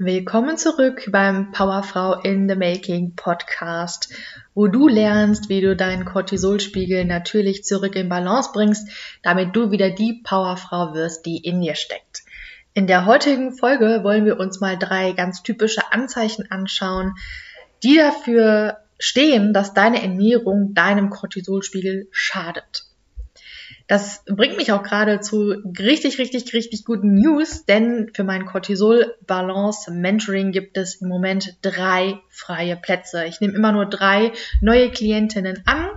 Willkommen zurück beim Powerfrau in the Making Podcast, wo du lernst, wie du deinen Cortisolspiegel natürlich zurück in Balance bringst, damit du wieder die Powerfrau wirst, die in dir steckt. In der heutigen Folge wollen wir uns mal drei ganz typische Anzeichen anschauen, die dafür stehen, dass deine Ernährung deinem Cortisolspiegel schadet. Das bringt mich auch gerade zu richtig, richtig, richtig guten News, denn für mein Cortisol Balance Mentoring gibt es im Moment drei freie Plätze. Ich nehme immer nur drei neue Klientinnen an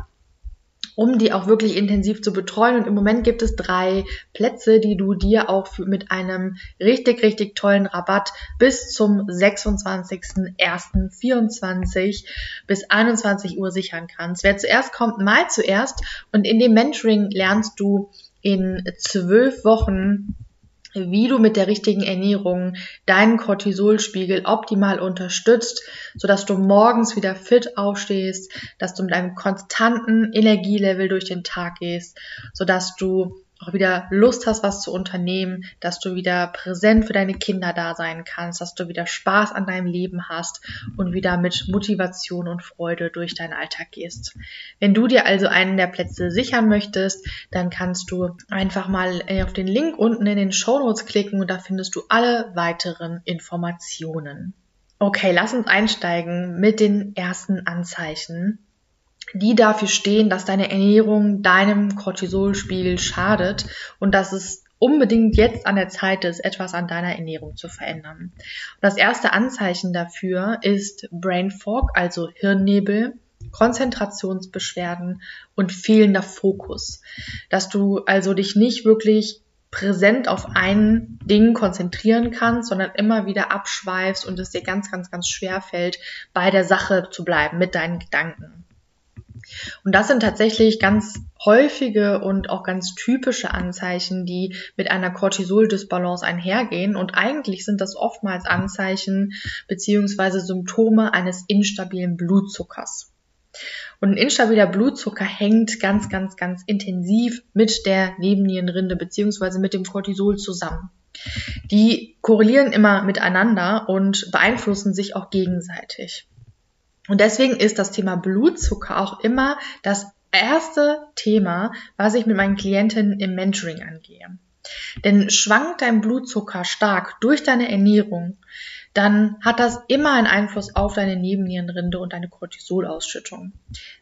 um die auch wirklich intensiv zu betreuen. Und im Moment gibt es drei Plätze, die du dir auch für, mit einem richtig, richtig tollen Rabatt bis zum 26.01.24 bis 21 Uhr sichern kannst. Wer zuerst kommt, mal zuerst. Und in dem Mentoring lernst du in zwölf Wochen wie du mit der richtigen Ernährung deinen Cortisolspiegel optimal unterstützt, sodass du morgens wieder fit aufstehst, dass du mit einem konstanten Energielevel durch den Tag gehst, sodass du auch wieder Lust hast, was zu unternehmen, dass du wieder präsent für deine Kinder da sein kannst, dass du wieder Spaß an deinem Leben hast und wieder mit Motivation und Freude durch deinen Alltag gehst. Wenn du dir also einen der Plätze sichern möchtest, dann kannst du einfach mal äh, auf den Link unten in den Show Notes klicken und da findest du alle weiteren Informationen. Okay, lass uns einsteigen mit den ersten Anzeichen die dafür stehen, dass deine Ernährung deinem Cortisolspiegel schadet und dass es unbedingt jetzt an der Zeit ist, etwas an deiner Ernährung zu verändern. Und das erste Anzeichen dafür ist Brain Fog, also Hirnnebel, Konzentrationsbeschwerden und fehlender Fokus. Dass du also dich nicht wirklich präsent auf ein Ding konzentrieren kannst, sondern immer wieder abschweifst und es dir ganz, ganz, ganz schwer fällt, bei der Sache zu bleiben mit deinen Gedanken. Und das sind tatsächlich ganz häufige und auch ganz typische Anzeichen, die mit einer Cortisol-Dysbalance einhergehen. Und eigentlich sind das oftmals Anzeichen beziehungsweise Symptome eines instabilen Blutzuckers. Und ein instabiler Blutzucker hängt ganz, ganz, ganz intensiv mit der Nebennierenrinde beziehungsweise mit dem Cortisol zusammen. Die korrelieren immer miteinander und beeinflussen sich auch gegenseitig. Und deswegen ist das Thema Blutzucker auch immer das erste Thema, was ich mit meinen Klientinnen im Mentoring angehe. Denn schwankt dein Blutzucker stark durch deine Ernährung, dann hat das immer einen Einfluss auf deine Nebennierenrinde und deine Cortisolausschüttung.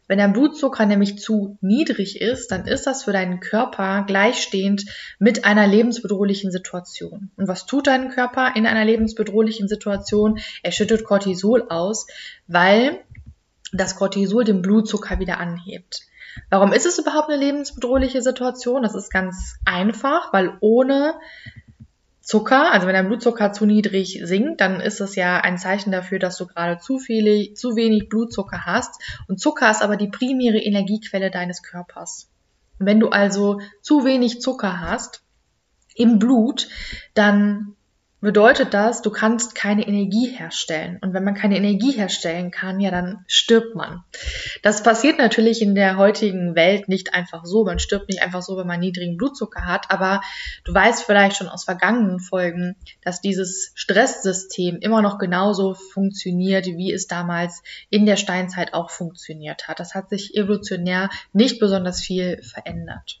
Wenn dein Blutzucker nämlich zu niedrig ist, dann ist das für deinen Körper gleichstehend mit einer lebensbedrohlichen Situation. Und was tut dein Körper in einer lebensbedrohlichen Situation? Er schüttet Cortisol aus, weil das Cortisol den Blutzucker wieder anhebt. Warum ist es überhaupt eine lebensbedrohliche Situation? Das ist ganz einfach, weil ohne Zucker, also wenn dein Blutzucker zu niedrig sinkt, dann ist das ja ein Zeichen dafür, dass du gerade zu viel, zu wenig Blutzucker hast. Und Zucker ist aber die primäre Energiequelle deines Körpers. Und wenn du also zu wenig Zucker hast im Blut, dann bedeutet das, du kannst keine Energie herstellen. Und wenn man keine Energie herstellen kann, ja, dann stirbt man. Das passiert natürlich in der heutigen Welt nicht einfach so. Man stirbt nicht einfach so, wenn man niedrigen Blutzucker hat. Aber du weißt vielleicht schon aus vergangenen Folgen, dass dieses Stresssystem immer noch genauso funktioniert, wie es damals in der Steinzeit auch funktioniert hat. Das hat sich evolutionär nicht besonders viel verändert.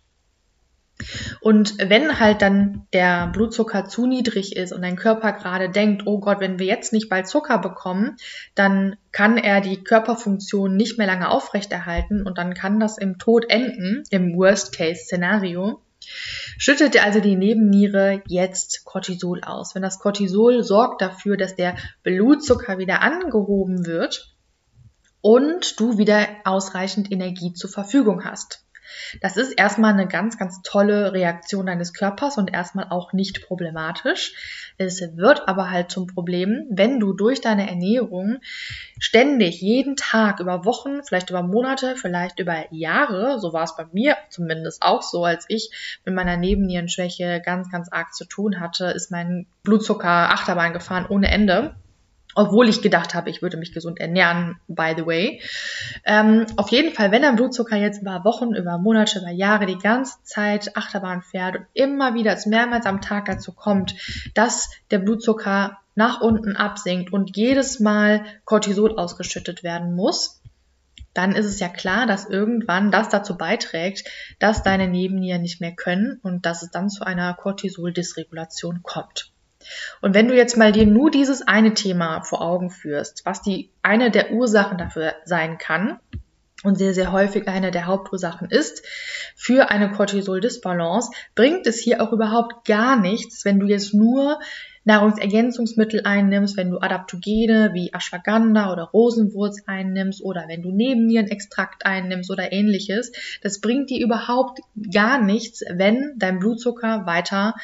Und wenn halt dann der Blutzucker zu niedrig ist und dein Körper gerade denkt, oh Gott, wenn wir jetzt nicht bald Zucker bekommen, dann kann er die Körperfunktion nicht mehr lange aufrechterhalten und dann kann das im Tod enden, im Worst-Case-Szenario. Schüttet also die Nebenniere jetzt Cortisol aus. Wenn das Cortisol sorgt dafür, dass der Blutzucker wieder angehoben wird und du wieder ausreichend Energie zur Verfügung hast. Das ist erstmal eine ganz, ganz tolle Reaktion deines Körpers und erstmal auch nicht problematisch. Es wird aber halt zum Problem, wenn du durch deine Ernährung ständig, jeden Tag, über Wochen, vielleicht über Monate, vielleicht über Jahre, so war es bei mir zumindest auch so, als ich mit meiner Nebennierenschwäche ganz, ganz arg zu tun hatte, ist mein Blutzucker Achterbahn gefahren ohne Ende. Obwohl ich gedacht habe, ich würde mich gesund ernähren, by the way. Ähm, auf jeden Fall, wenn dein Blutzucker jetzt über Wochen, über Monate, über Jahre die ganze Zeit Achterbahn fährt und immer wieder es mehrmals am Tag dazu kommt, dass der Blutzucker nach unten absinkt und jedes Mal Cortisol ausgeschüttet werden muss, dann ist es ja klar, dass irgendwann das dazu beiträgt, dass deine Nebennieren nicht mehr können und dass es dann zu einer Cortisol-Dysregulation kommt. Und wenn du jetzt mal dir nur dieses eine Thema vor Augen führst, was die eine der Ursachen dafür sein kann und sehr, sehr häufig eine der Hauptursachen ist für eine Cortisol-Disbalance, bringt es hier auch überhaupt gar nichts, wenn du jetzt nur Nahrungsergänzungsmittel einnimmst, wenn du Adaptogene wie Ashwagandha oder Rosenwurz einnimmst oder wenn du Nebennierenextrakt einnimmst oder ähnliches. Das bringt dir überhaupt gar nichts, wenn dein Blutzucker weiter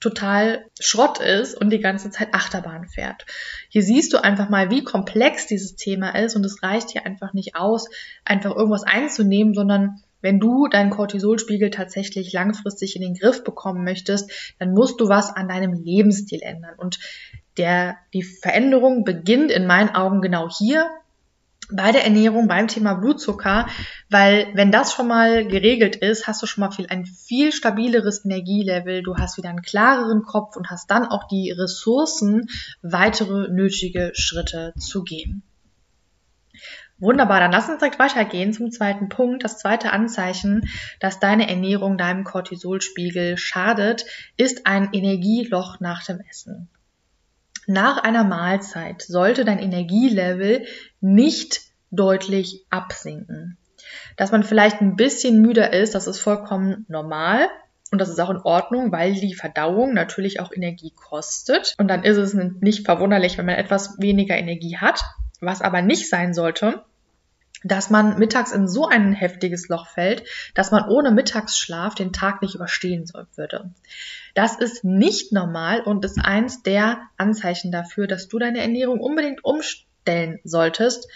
total Schrott ist und die ganze Zeit Achterbahn fährt. Hier siehst du einfach mal, wie komplex dieses Thema ist und es reicht hier einfach nicht aus, einfach irgendwas einzunehmen, sondern wenn du deinen Cortisolspiegel tatsächlich langfristig in den Griff bekommen möchtest, dann musst du was an deinem Lebensstil ändern. Und der, die Veränderung beginnt in meinen Augen genau hier bei der Ernährung, beim Thema Blutzucker, weil wenn das schon mal geregelt ist, hast du schon mal viel, ein viel stabileres Energielevel, du hast wieder einen klareren Kopf und hast dann auch die Ressourcen, weitere nötige Schritte zu gehen. Wunderbar, dann lass uns direkt weitergehen zum zweiten Punkt. Das zweite Anzeichen, dass deine Ernährung deinem Cortisolspiegel schadet, ist ein Energieloch nach dem Essen. Nach einer Mahlzeit sollte dein Energielevel nicht deutlich absinken. Dass man vielleicht ein bisschen müder ist, das ist vollkommen normal. Und das ist auch in Ordnung, weil die Verdauung natürlich auch Energie kostet. Und dann ist es nicht verwunderlich, wenn man etwas weniger Energie hat. Was aber nicht sein sollte, dass man mittags in so ein heftiges Loch fällt, dass man ohne Mittagsschlaf den Tag nicht überstehen würde. Das ist nicht normal und ist eins der Anzeichen dafür, dass du deine Ernährung unbedingt umstellen solltest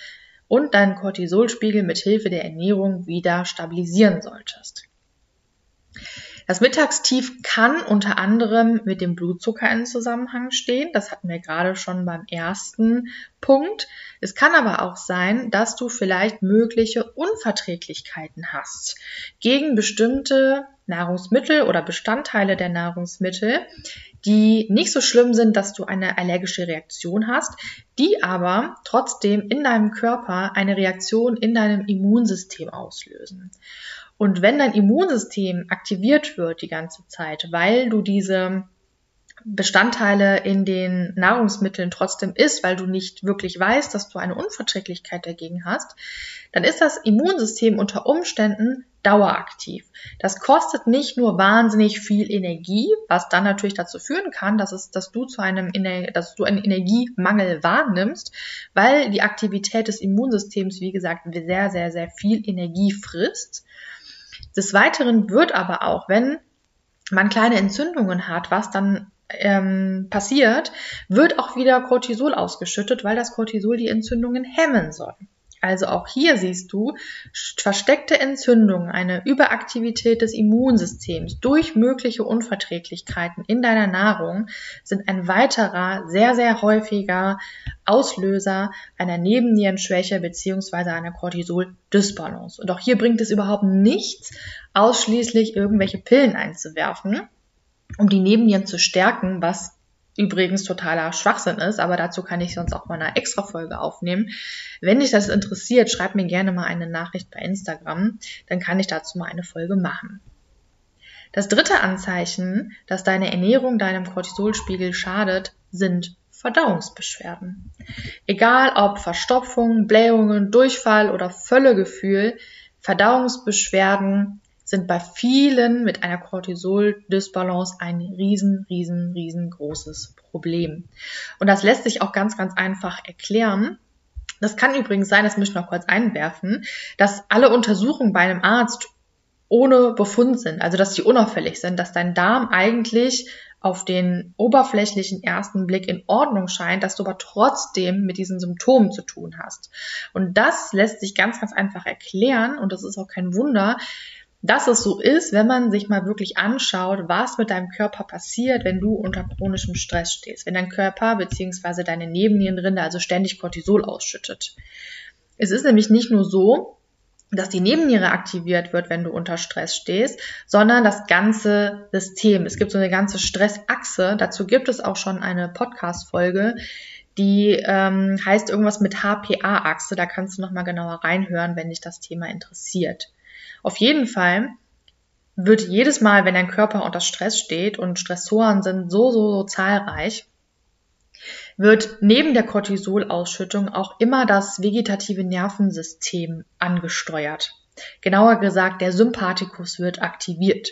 und deinen Cortisolspiegel mit Hilfe der Ernährung wieder stabilisieren solltest. Das Mittagstief kann unter anderem mit dem Blutzucker in Zusammenhang stehen. Das hatten wir gerade schon beim ersten Punkt. Es kann aber auch sein, dass du vielleicht mögliche Unverträglichkeiten hast gegen bestimmte Nahrungsmittel oder Bestandteile der Nahrungsmittel, die nicht so schlimm sind, dass du eine allergische Reaktion hast, die aber trotzdem in deinem Körper eine Reaktion in deinem Immunsystem auslösen. Und wenn dein Immunsystem aktiviert wird die ganze Zeit, weil du diese Bestandteile in den Nahrungsmitteln trotzdem isst, weil du nicht wirklich weißt, dass du eine Unverträglichkeit dagegen hast, dann ist das Immunsystem unter Umständen daueraktiv. Das kostet nicht nur wahnsinnig viel Energie, was dann natürlich dazu führen kann, dass es, dass du zu einem, dass du einen Energiemangel wahrnimmst, weil die Aktivität des Immunsystems, wie gesagt, sehr, sehr, sehr viel Energie frisst. Des Weiteren wird aber auch, wenn man kleine Entzündungen hat, was dann ähm, passiert, wird auch wieder Cortisol ausgeschüttet, weil das Cortisol die Entzündungen hemmen soll. Also auch hier siehst du versteckte Entzündungen, eine Überaktivität des Immunsystems durch mögliche Unverträglichkeiten in deiner Nahrung sind ein weiterer, sehr, sehr häufiger Auslöser einer Nebennierenschwäche beziehungsweise einer Cortisol-Dysbalance. Und auch hier bringt es überhaupt nichts, ausschließlich irgendwelche Pillen einzuwerfen, um die Nebennieren zu stärken, was übrigens totaler Schwachsinn ist, aber dazu kann ich sonst auch mal eine extra Folge aufnehmen. Wenn dich das interessiert, schreib mir gerne mal eine Nachricht bei Instagram, dann kann ich dazu mal eine Folge machen. Das dritte Anzeichen, dass deine Ernährung deinem Cortisolspiegel schadet, sind Verdauungsbeschwerden. Egal ob Verstopfung, Blähungen, Durchfall oder Völlegefühl, Verdauungsbeschwerden sind bei vielen mit einer Cortisol-Dysbalance ein riesen, riesen, riesengroßes Problem. Und das lässt sich auch ganz, ganz einfach erklären. Das kann übrigens sein, das möchte ich noch kurz einwerfen, dass alle Untersuchungen bei einem Arzt ohne Befund sind, also dass die unauffällig sind, dass dein Darm eigentlich auf den oberflächlichen ersten Blick in Ordnung scheint, dass du aber trotzdem mit diesen Symptomen zu tun hast. Und das lässt sich ganz, ganz einfach erklären und das ist auch kein Wunder, dass es so ist, wenn man sich mal wirklich anschaut, was mit deinem Körper passiert, wenn du unter chronischem Stress stehst, wenn dein Körper bzw. deine Nebennierenrinde also ständig Cortisol ausschüttet. Es ist nämlich nicht nur so, dass die Nebenniere aktiviert wird, wenn du unter Stress stehst, sondern das ganze System. Es gibt so eine ganze Stressachse. Dazu gibt es auch schon eine Podcast-Folge, die ähm, heißt irgendwas mit HPA-Achse. Da kannst du nochmal genauer reinhören, wenn dich das Thema interessiert. Auf jeden Fall wird jedes Mal, wenn dein Körper unter Stress steht und Stressoren sind so, so, so zahlreich, wird neben der Cortisolausschüttung auch immer das vegetative Nervensystem angesteuert. Genauer gesagt, der Sympathikus wird aktiviert.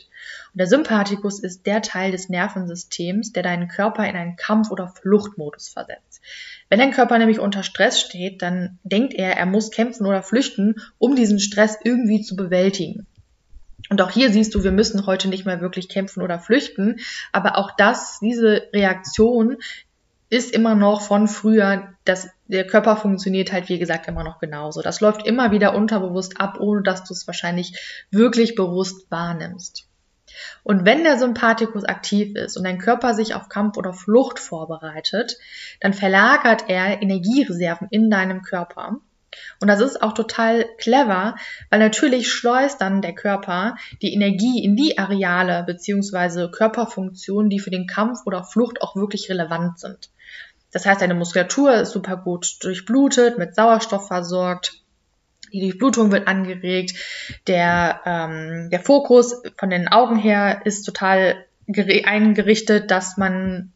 Und der Sympathikus ist der Teil des Nervensystems, der deinen Körper in einen Kampf- oder Fluchtmodus versetzt. Wenn dein Körper nämlich unter Stress steht, dann denkt er, er muss kämpfen oder flüchten, um diesen Stress irgendwie zu bewältigen. Und auch hier siehst du, wir müssen heute nicht mehr wirklich kämpfen oder flüchten, aber auch das, diese Reaktion ist immer noch von früher, dass der Körper funktioniert halt, wie gesagt, immer noch genauso. Das läuft immer wieder unterbewusst ab, ohne dass du es wahrscheinlich wirklich bewusst wahrnimmst. Und wenn der Sympathikus aktiv ist und dein Körper sich auf Kampf oder Flucht vorbereitet, dann verlagert er Energiereserven in deinem Körper. Und das ist auch total clever, weil natürlich schleust dann der Körper die Energie in die Areale bzw. Körperfunktionen, die für den Kampf oder Flucht auch wirklich relevant sind. Das heißt, deine Muskulatur ist super gut durchblutet, mit Sauerstoff versorgt. Die Durchblutung wird angeregt. Der, ähm, der Fokus von den Augen her ist total eingerichtet, dass man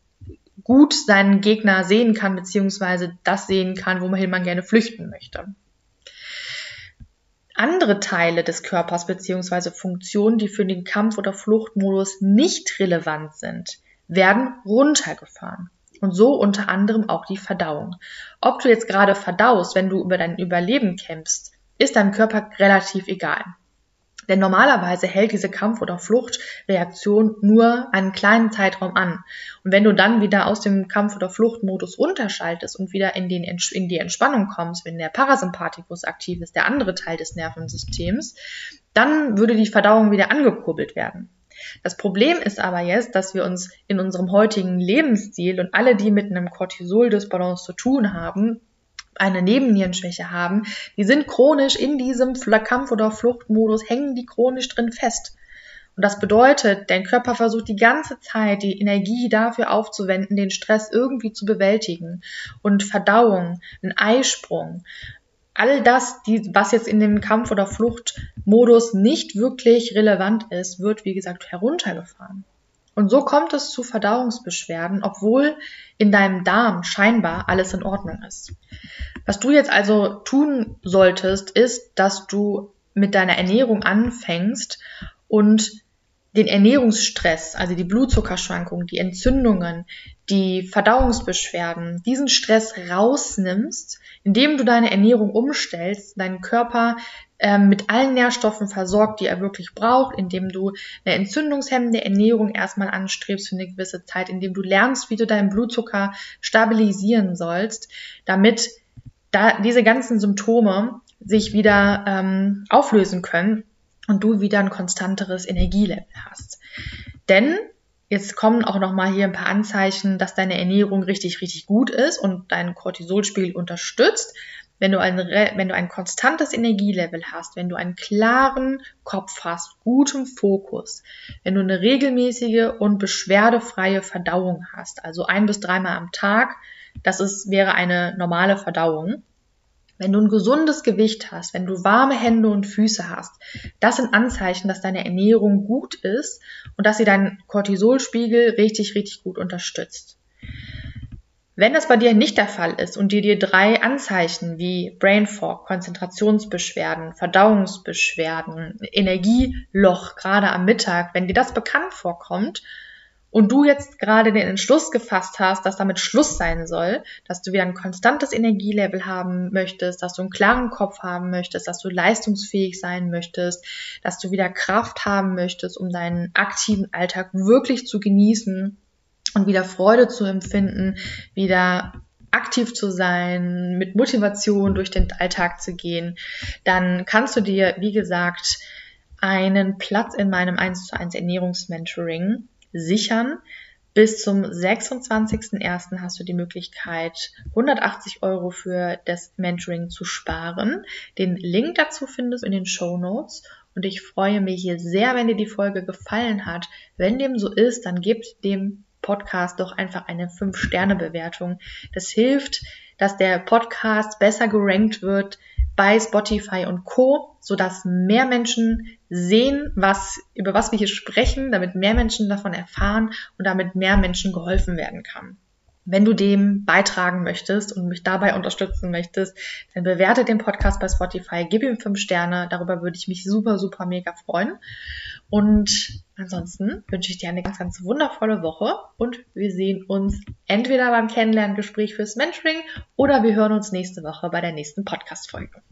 gut seinen Gegner sehen kann, beziehungsweise das sehen kann, wohin man gerne flüchten möchte. Andere Teile des Körpers beziehungsweise Funktionen, die für den Kampf- oder Fluchtmodus nicht relevant sind, werden runtergefahren. Und so unter anderem auch die Verdauung. Ob du jetzt gerade verdaust, wenn du über dein Überleben kämpfst, ist deinem Körper relativ egal. Denn normalerweise hält diese Kampf- oder Fluchtreaktion nur einen kleinen Zeitraum an. Und wenn du dann wieder aus dem Kampf- oder Fluchtmodus runterschaltest und wieder in, den, in die Entspannung kommst, wenn der Parasympathikus aktiv ist, der andere Teil des Nervensystems, dann würde die Verdauung wieder angekurbelt werden. Das Problem ist aber jetzt, dass wir uns in unserem heutigen Lebensstil und alle, die mit einem Cortisol-Dysbalance zu tun haben, eine Nebennierenschwäche haben, die sind chronisch in diesem Kampf- oder Fluchtmodus, hängen die chronisch drin fest. Und das bedeutet, dein Körper versucht die ganze Zeit die Energie dafür aufzuwenden, den Stress irgendwie zu bewältigen. Und Verdauung, ein Eisprung, all das, die, was jetzt in dem Kampf- oder Fluchtmodus nicht wirklich relevant ist, wird, wie gesagt, heruntergefahren. Und so kommt es zu Verdauungsbeschwerden, obwohl in deinem Darm scheinbar alles in Ordnung ist. Was du jetzt also tun solltest, ist, dass du mit deiner Ernährung anfängst und den Ernährungsstress, also die Blutzuckerschwankungen, die Entzündungen, die Verdauungsbeschwerden, diesen Stress rausnimmst, indem du deine Ernährung umstellst, deinen Körper mit allen Nährstoffen versorgt, die er wirklich braucht, indem du eine entzündungshemmende Ernährung erstmal anstrebst für eine gewisse Zeit, indem du lernst, wie du deinen Blutzucker stabilisieren sollst, damit da diese ganzen Symptome sich wieder ähm, auflösen können und du wieder ein konstanteres Energielevel hast. Denn jetzt kommen auch noch mal hier ein paar Anzeichen, dass deine Ernährung richtig, richtig gut ist und deinen Cortisolspiegel unterstützt. Wenn du, ein, wenn du ein konstantes Energielevel hast, wenn du einen klaren Kopf hast, gutem Fokus, wenn du eine regelmäßige und beschwerdefreie Verdauung hast, also ein bis dreimal am Tag, das ist, wäre eine normale Verdauung, wenn du ein gesundes Gewicht hast, wenn du warme Hände und Füße hast, das sind Anzeichen, dass deine Ernährung gut ist und dass sie deinen Cortisolspiegel richtig, richtig gut unterstützt. Wenn das bei dir nicht der Fall ist und dir dir drei Anzeichen wie Brain Fog, Konzentrationsbeschwerden, Verdauungsbeschwerden, Energieloch gerade am Mittag, wenn dir das bekannt vorkommt und du jetzt gerade den Entschluss gefasst hast, dass damit Schluss sein soll, dass du wieder ein konstantes Energielevel haben möchtest, dass du einen klaren Kopf haben möchtest, dass du leistungsfähig sein möchtest, dass du wieder Kraft haben möchtest, um deinen aktiven Alltag wirklich zu genießen und wieder Freude zu empfinden, wieder aktiv zu sein, mit Motivation durch den Alltag zu gehen, dann kannst du dir, wie gesagt, einen Platz in meinem 1 zu 1 Ernährungsmentoring sichern. Bis zum 26.01. hast du die Möglichkeit, 180 Euro für das Mentoring zu sparen. Den Link dazu findest du in den Show Notes. Und ich freue mich hier sehr, wenn dir die Folge gefallen hat. Wenn dem so ist, dann gib dem Podcast doch einfach eine 5-Sterne-Bewertung. Das hilft, dass der Podcast besser gerankt wird bei Spotify und Co, sodass mehr Menschen sehen, was, über was wir hier sprechen, damit mehr Menschen davon erfahren und damit mehr Menschen geholfen werden kann. Wenn du dem beitragen möchtest und mich dabei unterstützen möchtest, dann bewerte den Podcast bei Spotify, gib ihm fünf Sterne. Darüber würde ich mich super, super mega freuen. Und ansonsten wünsche ich dir eine ganz, ganz wundervolle Woche und wir sehen uns entweder beim Kennenlerngespräch fürs Mentoring oder wir hören uns nächste Woche bei der nächsten Podcast-Folge.